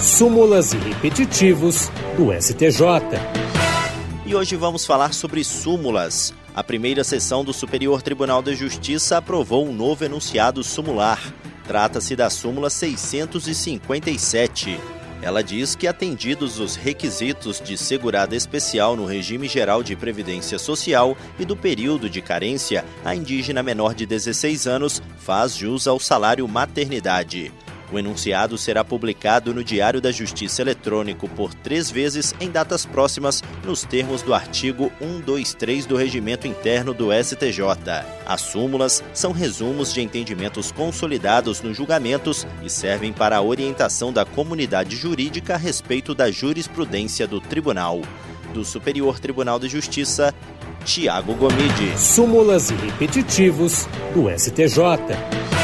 súmulas e repetitivos do STJ. E hoje vamos falar sobre súmulas. A primeira sessão do Superior Tribunal de Justiça aprovou um novo enunciado sumular. Trata-se da súmula 657. Ela diz que, atendidos os requisitos de segurada especial no regime geral de previdência social e do período de carência, a indígena menor de 16 anos faz jus ao salário maternidade. O enunciado será publicado no Diário da Justiça Eletrônico por três vezes em datas próximas, nos termos do artigo 123 do Regimento Interno do STJ. As súmulas são resumos de entendimentos consolidados nos julgamentos e servem para a orientação da comunidade jurídica a respeito da jurisprudência do tribunal. Do Superior Tribunal de Justiça, Tiago Gomide. Súmulas e repetitivos do STJ.